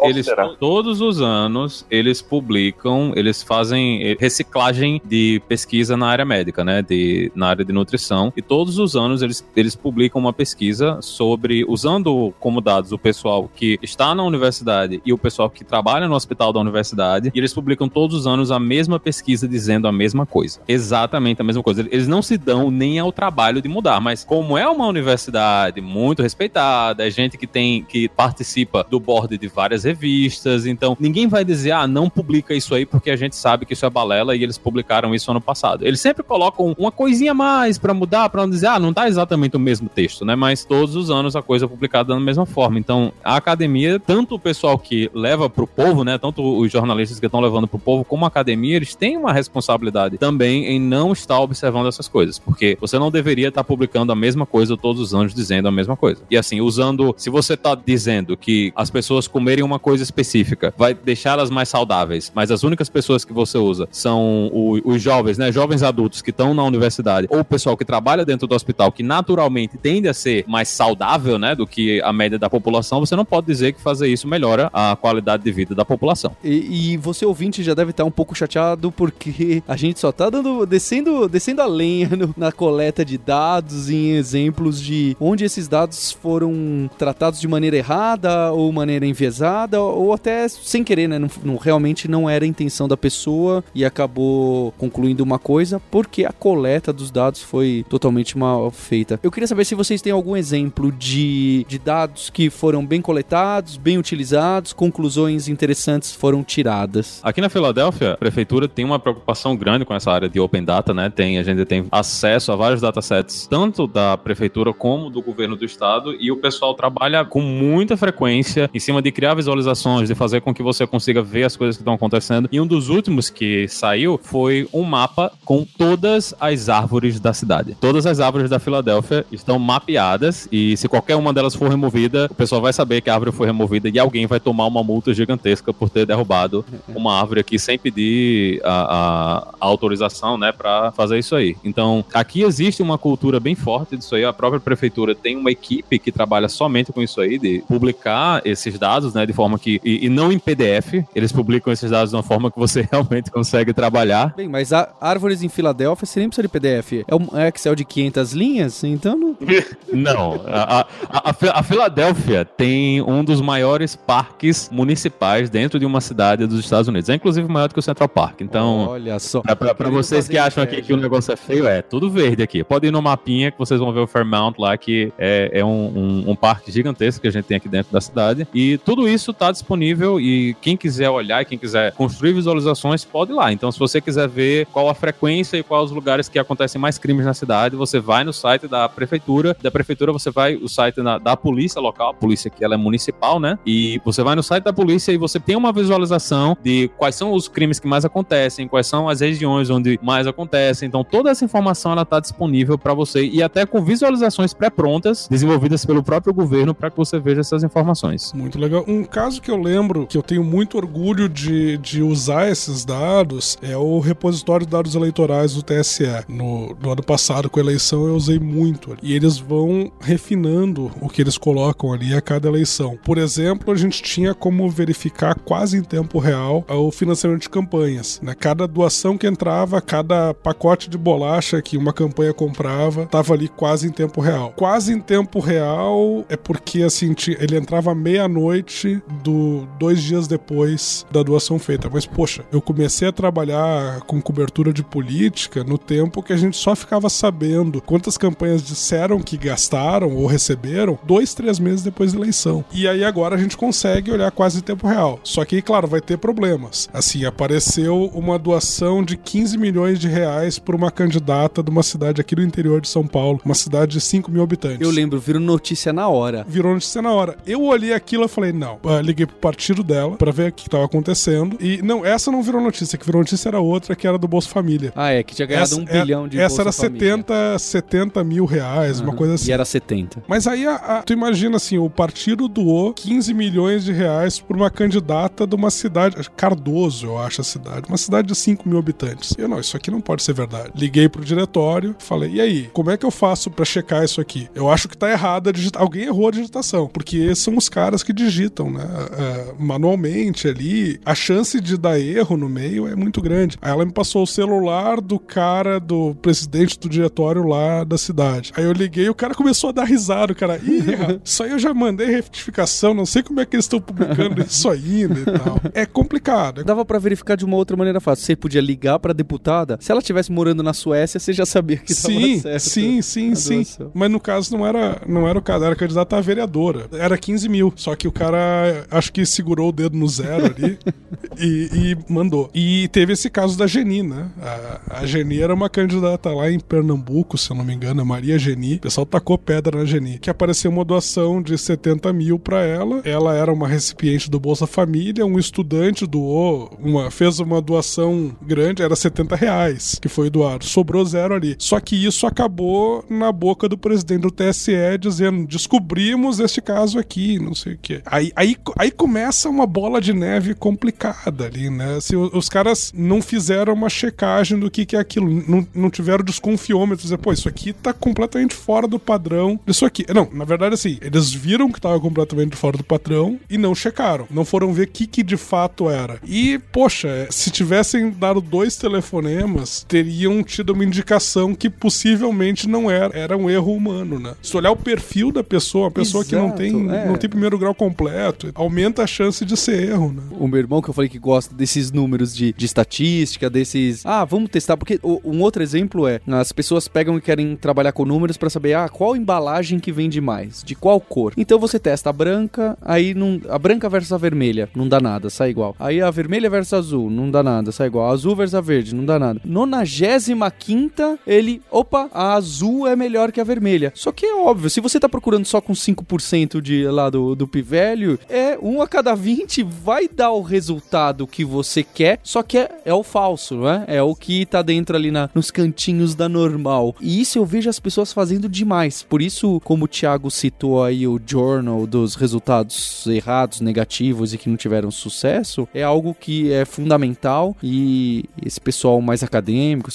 eles todos os anos eles publicam, eles fazem reciclagem de pesquisa na área médica, né, de na área de nutrição, e todos os anos eles, eles publicam uma pesquisa sobre usando como dados o pessoal que está na universidade e o pessoal que trabalha no hospital da universidade, e eles publicam todos os anos a mesma pesquisa dizendo a mesma coisa. Exatamente a mesma coisa eles não se dão nem ao trabalho de mudar, mas como é uma universidade muito respeitada, é gente que tem que participa do board de várias revistas, então ninguém vai dizer, ah, não publica isso aí porque a gente sabe que isso é balela e eles publicaram isso ano passado. Eles sempre colocam uma coisinha a mais para mudar, para não dizer, ah, não tá exatamente o mesmo texto, né? Mas todos os anos a coisa é publicada da mesma forma. Então, a academia, tanto o pessoal que leva pro povo, né, tanto os jornalistas que estão levando pro povo, como a academia, eles têm uma responsabilidade também em não estar observando dessas coisas, porque você não deveria estar tá publicando a mesma coisa todos os anos dizendo a mesma coisa. E assim, usando, se você está dizendo que as pessoas comerem uma coisa específica vai deixá-las mais saudáveis, mas as únicas pessoas que você usa são o, os jovens, né, jovens adultos que estão na universidade ou o pessoal que trabalha dentro do hospital que naturalmente tende a ser mais saudável, né, do que a média da população, você não pode dizer que fazer isso melhora a qualidade de vida da população. E, e você ouvinte já deve estar um pouco chateado porque a gente só está dando descendo descendo a lenha no, na coleta de dados em exemplos de onde esses dados foram tratados de maneira errada ou maneira enviesada ou até sem querer, né? Não, não, realmente não era a intenção da pessoa e acabou concluindo uma coisa porque a coleta dos dados foi totalmente mal feita. Eu queria saber se vocês têm algum exemplo de, de dados que foram bem coletados, bem utilizados, conclusões interessantes foram tiradas. Aqui na Filadélfia, a prefeitura tem uma preocupação grande com essa área de open data, né? Tem, a gente tem acesso a vários datasets, tanto da prefeitura como do governo do estado, e o pessoal trabalha com muita frequência em cima de criar visualizações, de fazer com que você consiga ver as coisas que estão acontecendo. E um dos últimos que saiu foi um mapa com todas as árvores da cidade. Todas as árvores da Filadélfia estão mapeadas e se qualquer uma delas for removida, o pessoal vai saber que a árvore foi removida e alguém vai tomar uma multa gigantesca por ter derrubado uma árvore aqui sem pedir a, a, a autorização, né, para fazer isso aí. Então então, aqui existe uma cultura bem forte disso aí. A própria prefeitura tem uma equipe que trabalha somente com isso aí, de publicar esses dados, né, de forma que. E, e não em PDF, eles publicam esses dados de uma forma que você realmente consegue trabalhar. Bem, mas a árvores em Filadélfia você nem precisa de PDF. É um Excel de 500 linhas, então não. não. A, a, a, a Filadélfia tem um dos maiores parques municipais dentro de uma cidade dos Estados Unidos. É inclusive maior do que o Central Park. Então. Olha só. Para vocês que acham aqui que o negócio é feio, é tudo verde aqui. Pode ir no mapinha que vocês vão ver o Fairmount lá, que é, é um, um, um, parque gigantesco que a gente tem aqui dentro da cidade. E tudo isso está disponível e quem quiser olhar e quem quiser construir visualizações, pode ir lá. Então, se você quiser ver qual a frequência e quais os lugares que acontecem mais crimes na cidade, você vai no site da prefeitura. Da prefeitura, você vai o site na, da polícia local. A polícia aqui ela é municipal, né? E você vai no site da polícia e você tem uma visualização de quais são os crimes que mais acontecem, quais são as regiões onde mais acontecem. Então, toda essa informação ela está disponível para você e até com visualizações pré-prontas desenvolvidas pelo próprio governo para que você veja essas informações. Muito legal. Um caso que eu lembro que eu tenho muito orgulho de, de usar esses dados é o repositório de dados eleitorais do TSE. No, no ano passado, com a eleição, eu usei muito. E eles vão refinando o que eles colocam ali a cada eleição. Por exemplo, a gente tinha como verificar quase em tempo real o financiamento de campanhas. Né? Cada doação que entrava, cada pacote de bolacha que uma campanha comprava, estava ali quase em tempo real. Quase em tempo real é porque assim ele entrava meia-noite do dois dias depois da doação feita. Mas poxa, eu comecei a trabalhar com cobertura de política no tempo que a gente só ficava sabendo quantas campanhas disseram que gastaram ou receberam dois, três meses depois da eleição. E aí agora a gente consegue olhar quase em tempo real. Só que, claro, vai ter problemas. Assim, apareceu uma doação de 15 milhões de reais por uma candidata de uma cidade aqui do interior de São Paulo, uma cidade de 5 mil habitantes. Eu lembro, virou notícia na hora. Virou notícia na hora. Eu olhei aquilo e falei, não. Uh, liguei pro partido dela para ver o que estava acontecendo. E não, essa não virou notícia. que virou notícia era outra, que era do Bolsa Família. Ah, é, que tinha ganhado essa, um é, bilhão de Essa Bolsa era Família. 70, 70 mil reais, uhum. uma coisa assim. E era 70. Mas aí, a, a, tu imagina assim, o partido doou 15 milhões de reais por uma candidata de uma cidade, Cardoso, eu acho a cidade, uma cidade de 5 mil habitantes. Eu não, isso aqui não pode ser verdade. Liguei pro diretório, falei, e aí, como é que eu faço para checar isso aqui? Eu acho que tá errado a digitação. Alguém errou a digitação, porque são os caras que digitam, né? Uh, manualmente ali. A chance de dar erro no meio é muito grande. Aí ela me passou o celular do cara, do presidente do diretório lá da cidade. Aí eu liguei e o cara começou a dar risada. O cara, ih, isso aí eu já mandei retificação, não sei como é que eles estão publicando isso ainda e tal. É complicado. Dava para verificar de uma outra maneira fácil. Você podia ligar pra deputada. Se ela estivesse morando na Suécia, você já sabia que sim, certo. Sim, sim, sim. Mas no caso não era, não era o caso, era candidata a vereadora. Era 15 mil. Só que o cara acho que segurou o dedo no zero ali e, e, mandou. E teve esse caso da Geni, né? A, a Geni era uma candidata lá em Pernambuco, se eu não me engano, a Maria Geni. O pessoal tacou pedra na Geni. Que apareceu uma doação de 70 mil pra ela. Ela era uma recipiente do Bolsa Família, um estudante doou, uma, fez uma doação grande, era 70 reais que foi doado. Sobrou zero ali. Só que isso acabou na boca do presidente do TSE dizendo: descobrimos este caso aqui, não sei o que. Aí, aí, aí começa uma bola de neve complicada ali, né? Se os caras não fizeram uma checagem do que, que é aquilo, não, não tiveram desconfiômetro, dizer, pô, isso aqui tá completamente fora do padrão disso aqui. Não, na verdade, assim, eles viram que tava completamente fora do padrão e não checaram. Não foram ver o que, que de fato era. E, poxa, se tivessem dado dois telefonemas, teriam tido uma indicação que possivelmente não era, era um erro humano, né? Se olhar o perfil da pessoa, a pessoa Exato, que não tem, é. não tem primeiro grau completo, aumenta a chance de ser erro, né? O meu irmão que eu falei que gosta desses números de, de estatística, desses, ah, vamos testar, porque um outro exemplo é, as pessoas pegam e querem trabalhar com números para saber, ah, qual embalagem que vende mais, de qual cor. Então você testa a branca, aí não, a branca versus a vermelha, não dá nada, sai igual. Aí a vermelha versus a azul, não dá nada, sai igual. A azul versus a verde, não dá nada. Nonagésima quinta, ele, opa, a azul é melhor que a vermelha. Só que é óbvio, se você tá procurando só com 5% de lá do, do P-Value, é um a cada 20 vai dar o resultado que você quer, só que é, é o falso, né? É o que tá dentro ali na, nos cantinhos da normal. E isso eu vejo as pessoas fazendo demais. Por isso, como o Thiago citou aí o journal dos resultados errados, negativos e que não tiveram sucesso, é algo que é fundamental e esse pessoal mais acadêmico,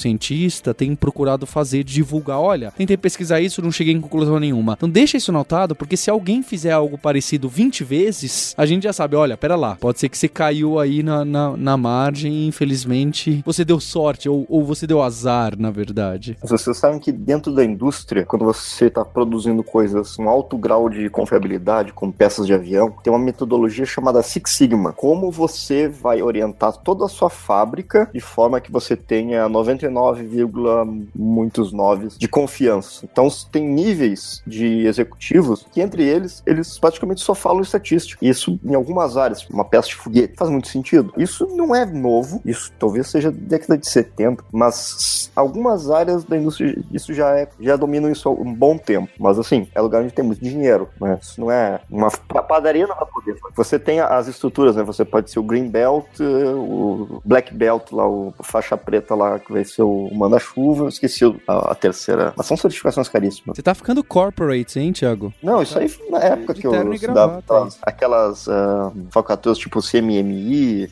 tem procurado fazer, divulgar. Olha, tentei pesquisar isso, não cheguei em conclusão nenhuma. Então deixa isso notado, porque se alguém fizer algo parecido 20 vezes, a gente já sabe, olha, pera lá, pode ser que você caiu aí na, na, na margem infelizmente você deu sorte, ou, ou você deu azar, na verdade. Vocês sabem que dentro da indústria, quando você está produzindo coisas com alto grau de confiabilidade, como peças de avião, tem uma metodologia chamada Six Sigma. Como você vai orientar toda a sua fábrica de forma que você tenha 99 muitos noves de confiança. Então tem níveis de executivos que entre eles, eles praticamente só falam estatística. Isso em algumas áreas, uma peça de foguete, faz muito sentido. Isso não é novo, isso talvez seja década de 70, mas algumas áreas da indústria, isso já é, já dominam isso há um bom tempo. Mas assim, é lugar onde tem muito dinheiro, né? Isso não é uma padaria não vai poder. Você tem as estruturas, né? Você pode ser o Green Belt, o Black Belt lá, o faixa preta lá, que vai ser o manda-chuva. Esqueci a, a, terceira. Mas são certificações caríssimas. Você tá ficando corporate, hein, Thiago? Não, isso aí foi na época que eu estudava aquelas uh, falcatruas tipo CMMI.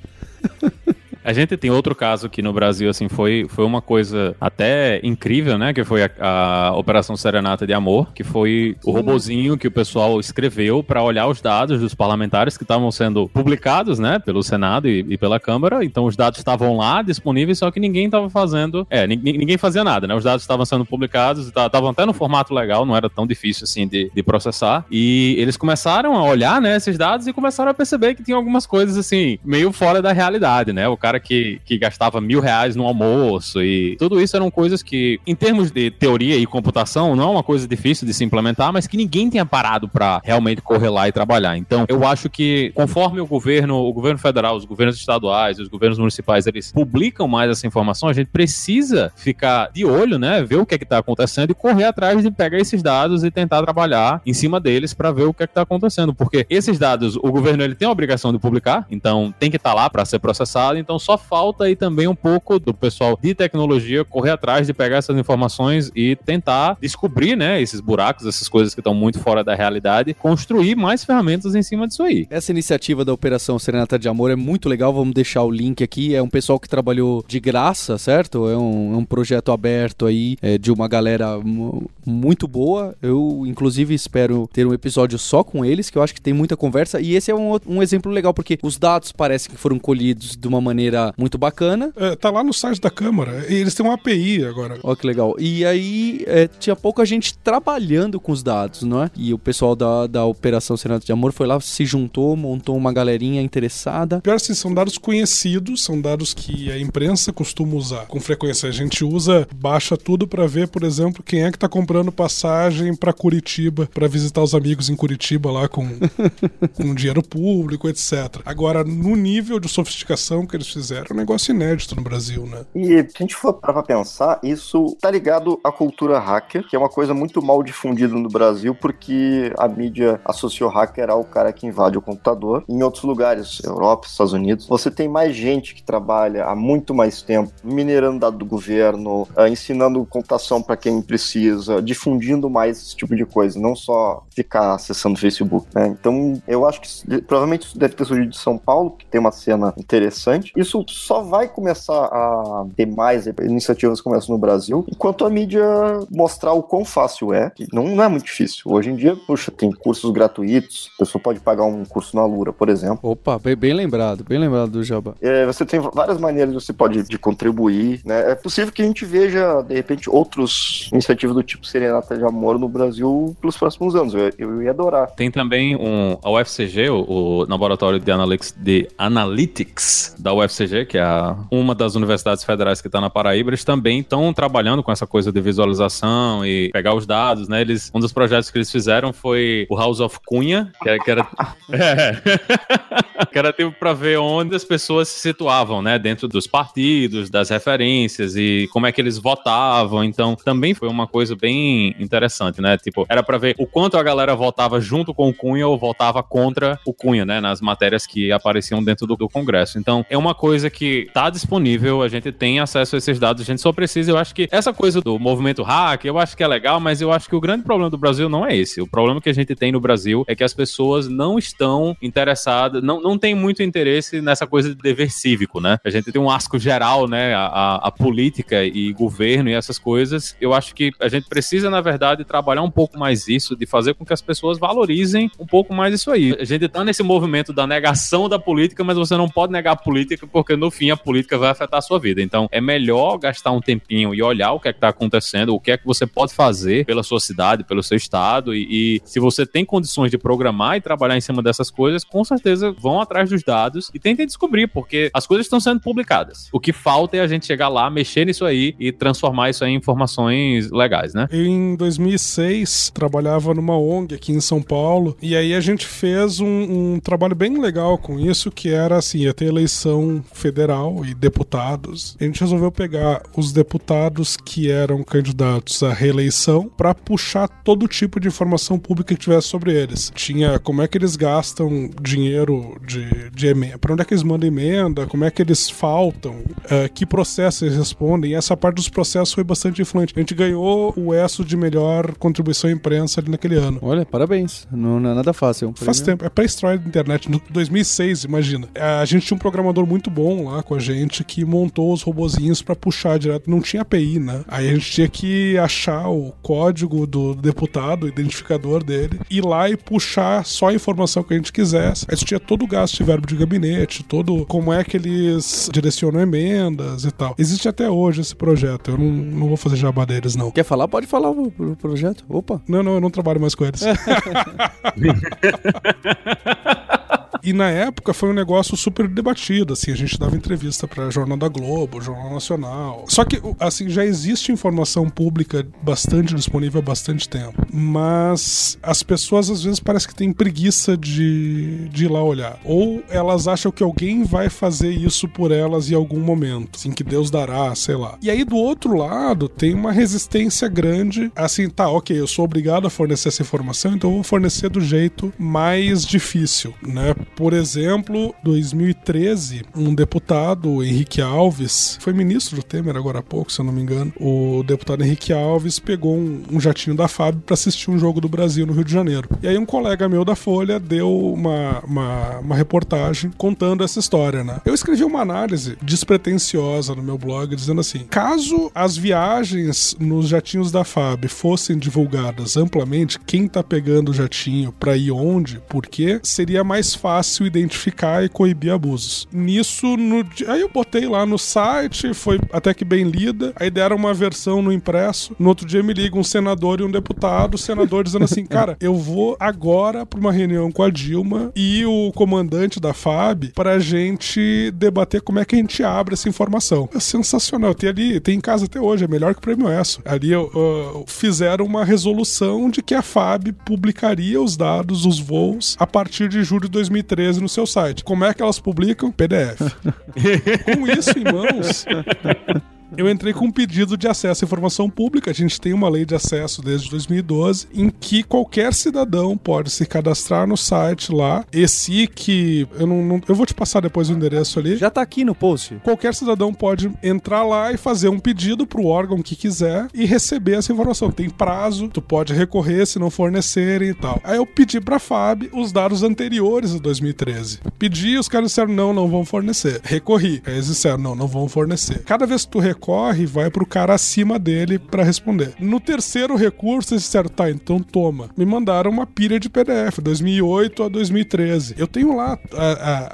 A gente tem outro caso que no Brasil, assim, foi, foi uma coisa até incrível, né? Que foi a, a Operação Serenata de Amor, que foi o robozinho que o pessoal escreveu para olhar os dados dos parlamentares que estavam sendo publicados, né? Pelo Senado e, e, pela Câmara. Então os dados estavam lá disponíveis, só que ninguém estava fazendo. É, ninguém fazia nada, né? Os dados estavam sendo publicados, estavam até no formato legal, não era tão difícil assim de, de processar. E eles começaram a olhar, né, esses dados e começaram a perceber que tinha algumas coisas assim, meio fora da realidade, né? O cara cara que, que gastava mil reais no almoço e tudo isso eram coisas que, em termos de teoria e computação, não é uma coisa difícil de se implementar, mas que ninguém tinha parado para realmente correr lá e trabalhar. Então, eu acho que conforme o governo, o governo federal, os governos estaduais, os governos municipais, eles publicam mais essa informação, a gente precisa ficar de olho, né, ver o que é que tá acontecendo e correr atrás de pegar esses dados e tentar trabalhar em cima deles para ver o que é que tá acontecendo, porque esses dados, o governo ele tem a obrigação de publicar, então tem que estar tá lá para ser processado, então só falta aí também um pouco do pessoal de tecnologia correr atrás de pegar essas informações e tentar descobrir, né, esses buracos, essas coisas que estão muito fora da realidade, construir mais ferramentas em cima disso aí. Essa iniciativa da Operação Serenata de Amor é muito legal, vamos deixar o link aqui. É um pessoal que trabalhou de graça, certo? É um, é um projeto aberto aí é, de uma galera muito boa. Eu, inclusive, espero ter um episódio só com eles, que eu acho que tem muita conversa. E esse é um, um exemplo legal, porque os dados parecem que foram colhidos de uma maneira maneira muito bacana. É, tá lá no site da Câmara. E eles têm uma API agora. Olha que legal. E aí é, tinha pouca gente trabalhando com os dados, não é? E o pessoal da, da Operação Senato de Amor foi lá, se juntou, montou uma galerinha interessada. Pior assim, são dados conhecidos, são dados que a imprensa costuma usar com frequência. A gente usa, baixa tudo para ver, por exemplo, quem é que tá comprando passagem para Curitiba, para visitar os amigos em Curitiba lá com, com dinheiro público, etc. Agora, no nível de sofisticação que eles fizeram, é um negócio inédito no Brasil, né? E se a gente for para pensar, isso tá ligado à cultura hacker, que é uma coisa muito mal difundida no Brasil, porque a mídia associou hacker ao cara que invade o computador. Em outros lugares, Europa, Estados Unidos, você tem mais gente que trabalha há muito mais tempo minerando dado do governo, uh, ensinando computação para quem precisa, difundindo mais esse tipo de coisa, não só ficar acessando Facebook, né? Então, eu acho que provavelmente isso deve ter surgido de São Paulo, que tem uma cena interessante. Isso isso só vai começar a ter mais iniciativas como essa no Brasil, enquanto a mídia mostrar o quão fácil é, não, não é muito difícil. Hoje em dia, puxa, tem cursos gratuitos, a pessoa pode pagar um curso na Lura, por exemplo. Opa, bem, bem lembrado, bem lembrado do Jabba. É, você tem várias maneiras que você pode de contribuir, né? É possível que a gente veja, de repente, outros iniciativas do tipo Serenata de Amor no Brasil pelos próximos anos. Eu, eu ia adorar. Tem também um, a UFCG, o, o Laboratório de Analytics, de Analytics da UFCG, UFCG, que é a, uma das universidades federais que está na Paraíba, eles também estão trabalhando com essa coisa de visualização e pegar os dados, né? Eles, um dos projetos que eles fizeram foi o House of Cunha, que era, que era, é, que era tipo para ver onde as pessoas se situavam, né? Dentro dos partidos, das referências e como é que eles votavam. Então, também foi uma coisa bem interessante, né? Tipo, era para ver o quanto a galera votava junto com o Cunha ou votava contra o Cunha, né? Nas matérias que apareciam dentro do, do Congresso. Então, é uma coisa coisa que está disponível, a gente tem acesso a esses dados, a gente só precisa. Eu acho que essa coisa do movimento hack, eu acho que é legal, mas eu acho que o grande problema do Brasil não é esse. O problema que a gente tem no Brasil é que as pessoas não estão interessadas, não, não tem muito interesse nessa coisa de dever cívico, né? A gente tem um asco geral, né? A, a, a política e governo e essas coisas. Eu acho que a gente precisa, na verdade, trabalhar um pouco mais isso, de fazer com que as pessoas valorizem um pouco mais isso aí. A gente tá nesse movimento da negação da política, mas você não pode negar a política porque no fim a política vai afetar a sua vida. Então é melhor gastar um tempinho e olhar o que é que está acontecendo, o que é que você pode fazer pela sua cidade, pelo seu estado. E, e, se você tem condições de programar e trabalhar em cima dessas coisas, com certeza vão vão atrás dos dados e tentem descobrir, porque as coisas estão sendo publicadas. O que falta é a gente chegar lá, mexer nisso aí e transformar isso em informações legais, né? Em 2006, trabalhava numa ONG aqui em São Paulo, e aí a gente fez um, um trabalho bem legal com isso, que era assim, ia ter eleição federal e deputados. A gente resolveu pegar os deputados que eram candidatos à reeleição para puxar todo tipo de informação pública que tivesse sobre eles. Tinha como é que eles gastam dinheiro de, de emenda, para onde é que eles mandam emenda, como é que eles faltam, uh, que processos eles respondem. E essa parte dos processos foi bastante influente. A gente ganhou o ESSO de melhor contribuição à imprensa ali naquele ano. Olha, parabéns. Não, não é nada fácil. É um Faz tempo. É pré-história da internet. No 2006, imagina. A gente tinha um programador muito bom lá com a gente que montou os robozinhos para puxar direto. Não tinha API, né? Aí a gente tinha que achar o código do deputado, o identificador dele, ir lá e puxar só a informação que a gente quisesse. Aí tinha todo o gasto de verbo de gabinete, todo como é que eles direcionam emendas e tal. Existe até hoje esse projeto. Eu não, não vou fazer jabá deles, não. Quer falar? Pode falar o, o projeto. Opa. Não, não, eu não trabalho mais com eles. E na época foi um negócio super debatido, assim, a gente dava entrevista para Jornal da Globo, Jornal Nacional. Só que, assim, já existe informação pública bastante disponível há bastante tempo. Mas as pessoas às vezes parece que têm preguiça de, de ir lá olhar. Ou elas acham que alguém vai fazer isso por elas em algum momento, assim, que Deus dará, sei lá. E aí do outro lado tem uma resistência grande, assim, tá, ok, eu sou obrigado a fornecer essa informação, então eu vou fornecer do jeito mais difícil, né? Por exemplo, 2013, um deputado, Henrique Alves, foi ministro do Temer agora há pouco, se eu não me engano. O deputado Henrique Alves pegou um, jatinho da FAB para assistir um jogo do Brasil no Rio de Janeiro. E aí um colega meu da Folha deu uma, uma, uma reportagem contando essa história, né? Eu escrevi uma análise despretensiosa no meu blog dizendo assim: caso as viagens nos jatinhos da FAB fossem divulgadas amplamente, quem tá pegando o jatinho para ir onde, por quê, seria mais fácil fácil identificar e coibir abusos. Nisso, no... aí eu botei lá no site, foi até que bem lida, aí deram uma versão no impresso. No outro dia me liga um senador e um deputado, o senador dizendo assim: cara, eu vou agora para uma reunião com a Dilma e o comandante da FAB pra gente debater como é que a gente abre essa informação. É sensacional. Tem ali, tem em casa até hoje, é melhor que o prêmio ESSO. Ali uh, fizeram uma resolução de que a FAB publicaria os dados, os voos, a partir de julho de 2013 2013 no seu site. Como é que elas publicam? PDF. Com isso em mãos, eu entrei com um pedido de acesso à informação pública. A gente tem uma lei de acesso desde 2012 em que qualquer cidadão pode se cadastrar no site lá. Esse que eu não, não, eu vou te passar depois o endereço ali. Já tá aqui no post. Qualquer cidadão pode entrar lá e fazer um pedido pro órgão que quiser e receber essa informação. Tem prazo, tu pode recorrer se não fornecerem e tal. Aí eu pedi pra FAB os dados anteriores a 2013. Pedi, os caras disseram não, não vão fornecer. Recorri. Aí eles disseram não, não vão fornecer. Cada vez que tu recorre recorre vai pro cara acima dele para responder. No terceiro recurso, eles disseram, tá, então toma. Me mandaram uma pilha de PDF, 2008 a 2013. Eu tenho lá,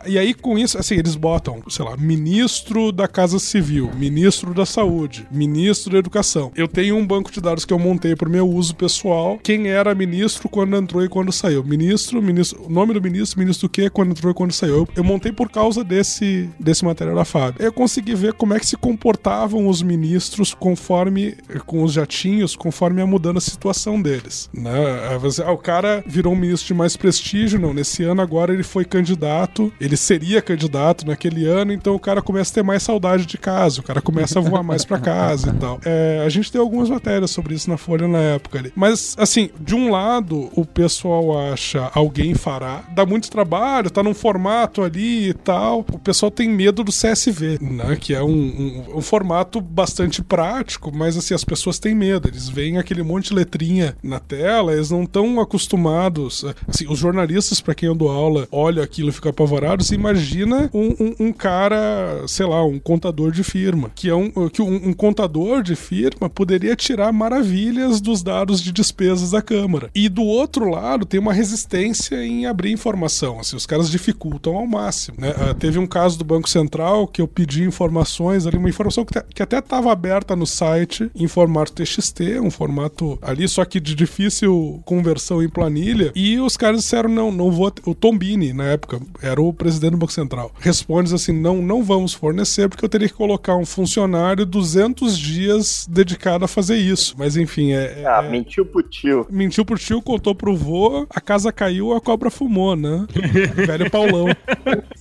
e aí com isso, assim, eles botam, sei lá, ministro da Casa Civil, ministro da Saúde, ministro da Educação. Eu tenho um banco de dados que eu montei pro meu uso pessoal, quem era ministro quando entrou e quando saiu. Ministro, ministro, o nome do ministro, ministro do que, quando entrou e quando saiu. Eu, eu montei por causa desse, desse material da FAB. Eu consegui ver como é que se os ministros conforme com os jatinhos, conforme ia mudando a situação deles. Né? Ah, o cara virou um ministro de mais prestígio, não. Nesse ano agora ele foi candidato, ele seria candidato naquele ano, então o cara começa a ter mais saudade de casa, o cara começa a voar mais para casa e tal. É, a gente tem algumas matérias sobre isso na Folha na época ali. Mas, assim, de um lado, o pessoal acha alguém fará, dá muito trabalho, tá num formato ali e tal. O pessoal tem medo do CSV, né? Que é um, um, um formato formato bastante prático, mas assim, as pessoas têm medo. Eles veem aquele monte de letrinha na tela, eles não estão acostumados. Assim, os jornalistas, para quem eu dou aula, olha aquilo e fica apavorado. Você imagina um, um, um, cara, sei lá, um contador de firma, que é um, que um, um contador de firma poderia tirar maravilhas dos dados de despesas da Câmara. E do outro lado, tem uma resistência em abrir informação. Assim, os caras dificultam ao máximo. Né? Uh, teve um caso do Banco Central que eu pedi informações ali, uma informação que que até estava aberta no site em formato TXT, um formato ali, só que de difícil conversão em planilha. E os caras disseram: não, não vou. O Tom Bini, na época, era o presidente do Banco Central, responde assim: não, não vamos fornecer, porque eu teria que colocar um funcionário 200 dias dedicado a fazer isso. Mas enfim, é. é ah, mentiu pro tio. Mentiu pro tio, contou pro vô, a casa caiu, a cobra fumou, né? Velho Paulão.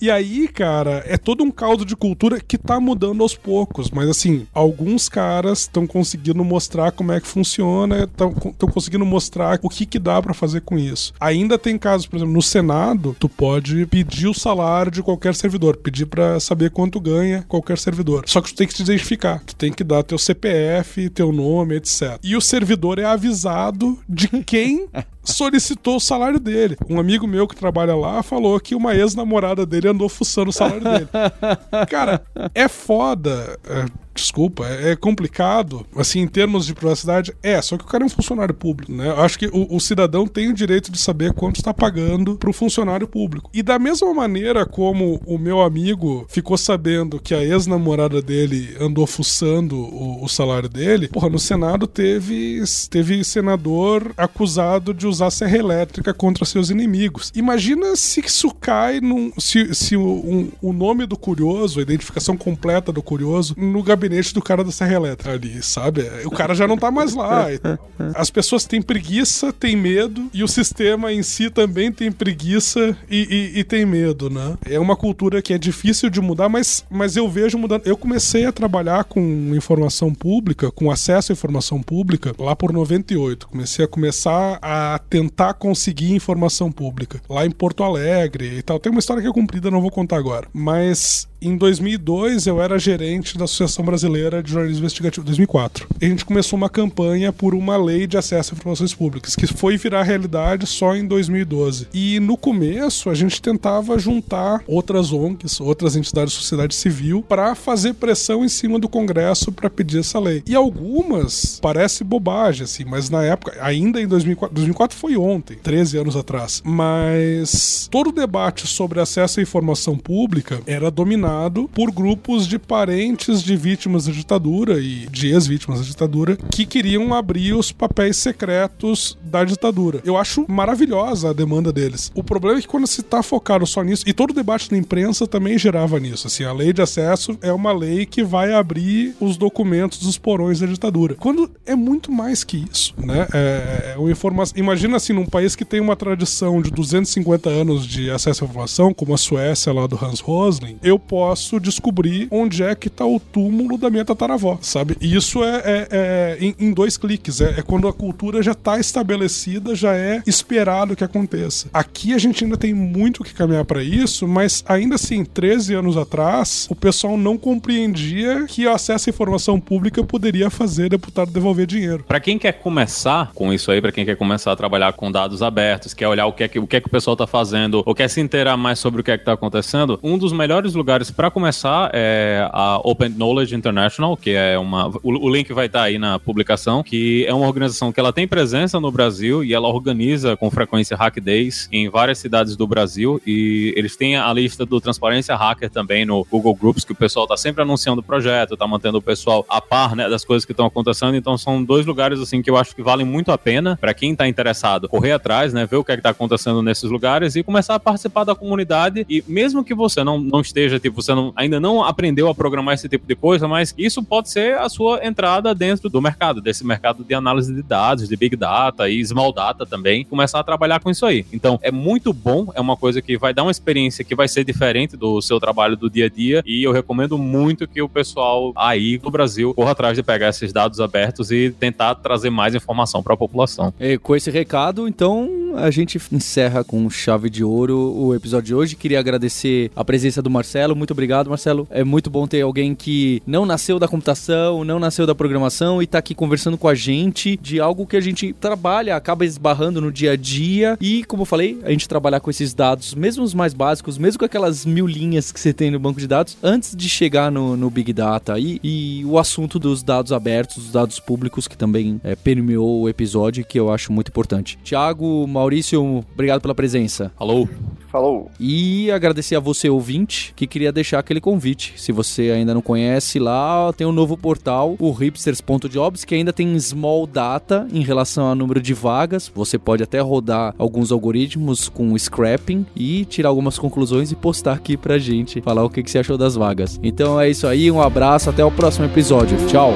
e aí, cara, é todo um caldo de cultura que tá mudando aos poucos, mas assim, alguns caras estão conseguindo mostrar como é que funciona, estão conseguindo mostrar o que que dá para fazer com isso. Ainda tem casos, por exemplo, no Senado, tu pode pedir o salário de qualquer servidor, pedir para saber quanto ganha qualquer servidor. Só que tu tem que te identificar, tu tem que dar teu CPF, teu nome, etc. E o servidor é avisado de quem solicitou o salário dele. Um amigo meu que trabalha lá falou que uma ex-namorada dele andou fuçando o salário dele. Cara, é foda. É, desculpa, é, é complicado, assim, em termos de privacidade, é, só que o cara é um funcionário público, né? Eu acho que o, o cidadão tem o direito de saber quanto está pagando para o funcionário público. E da mesma maneira como o meu amigo ficou sabendo que a ex-namorada dele andou fuçando o, o, salário dele, porra, no Senado teve, teve senador acusado de usar serra elétrica contra seus inimigos. Imagina se isso cai num. Se, se o, um, o nome do curioso, a identificação completa do curioso, no gabinete do cara da serra elétrica ali, sabe? O cara já não tá mais lá. As pessoas têm preguiça, têm medo, e o sistema em si também tem preguiça e, e, e tem medo, né? É uma cultura que é difícil de mudar, mas, mas eu vejo mudando. Eu comecei a trabalhar com informação pública, com acesso à informação pública, lá por 98. Comecei a começar a tentar conseguir informação pública lá em Porto Alegre e tal. Tem uma história que é comprida, não vou contar agora. Mas em 2002 eu era gerente da Associação Brasileira de Jornalismo Investigativo, 2004. E a gente começou uma campanha por uma lei de acesso a informações públicas, que foi virar realidade só em 2012. E no começo a gente tentava juntar outras ONGs, outras entidades da sociedade civil, para fazer pressão em cima do Congresso para pedir essa lei. E algumas parece bobagem, assim, mas na época, ainda em 2004, 2004 foi ontem, 13 anos atrás, mas todo o debate sobre acesso à informação pública era dominado por grupos de parentes de vítimas da ditadura e de ex-vítimas da ditadura que queriam abrir os papéis secretos da ditadura. Eu acho maravilhosa a demanda deles. O problema é que quando se está focado só nisso, e todo o debate da imprensa também gerava nisso, assim, a lei de acesso é uma lei que vai abrir os documentos dos porões da ditadura. Quando é muito mais que isso, né? É, é uma informação. Imagina assim, num país que tem uma tradição de 250 anos de acesso à informação, como a Suécia lá do Hans Rosling, eu posso descobrir onde é que está o túmulo da minha tataravó, sabe? E isso é, é, é em, em, dois cliques. É, é, quando a cultura já está estabelecida, já é esperado que aconteça. Aqui a gente ainda tem muito que caminhar para isso, mas ainda assim, 13 anos atrás, o pessoal não compreendia que o acesso à informação pública poderia fazer deputado devolver dinheiro. Para quem quer começar com isso aí, para quem quer começar a trabalhar com dados abertos, quer olhar o que é que o, que é que o pessoal está fazendo, ou quer se inteirar mais sobre o que é que está acontecendo, um dos melhores lugares para começar é a Open Knowledge International, que é uma. O, o link vai estar tá aí na publicação, que é uma organização que ela tem presença no Brasil e ela organiza com frequência Hack Days em várias cidades do Brasil e eles têm a lista do Transparência Hacker também no Google Groups, que o pessoal está sempre anunciando o projeto, está mantendo o pessoal a par né, das coisas que estão acontecendo. Então são dois lugares assim que eu acho que valem muito a pena para quem está interessado correr atrás, né, ver o que é que está acontecendo nesses lugares e começar a participar da comunidade. E mesmo que você não, não esteja, tipo, você não, ainda não aprendeu a programar esse tipo de coisa, mas isso pode ser a sua entrada dentro do mercado, desse mercado de análise de dados, de big data e small data também, começar a trabalhar com isso aí. Então, é muito bom, é uma coisa que vai dar uma experiência que vai ser diferente do seu trabalho do dia a dia e eu recomendo muito que o pessoal aí do Brasil corra atrás de pegar esses dados abertos e tentar trazer mais informação para a população. E com esse recado, então, a gente encerra com chave de ouro o episódio de hoje. Queria agradecer a presença do Marcelo. Muito obrigado, Marcelo. É muito bom ter alguém que não nasceu da computação, não nasceu da programação e tá aqui conversando com a gente de algo que a gente trabalha, acaba esbarrando no dia a dia. E, como eu falei, a gente trabalhar com esses dados, mesmo os mais básicos, mesmo com aquelas mil linhas que você tem no banco de dados, antes de chegar no, no Big Data. E, e o assunto dos dados abertos, dos dados públicos, que também é, permeou o episódio, que eu acho muito importante. Tiago, Maurício, obrigado pela presença. Alô. Falou. E agradecer a você, ouvinte, que queria deixar aquele convite. Se você ainda não conhece lá, tem um novo portal, o hipsters.jobs, que ainda tem small data em relação ao número de vagas. Você pode até rodar alguns algoritmos com scrapping e tirar algumas conclusões e postar aqui pra gente, falar o que, que você achou das vagas. Então é isso aí, um abraço, até o próximo episódio. Tchau!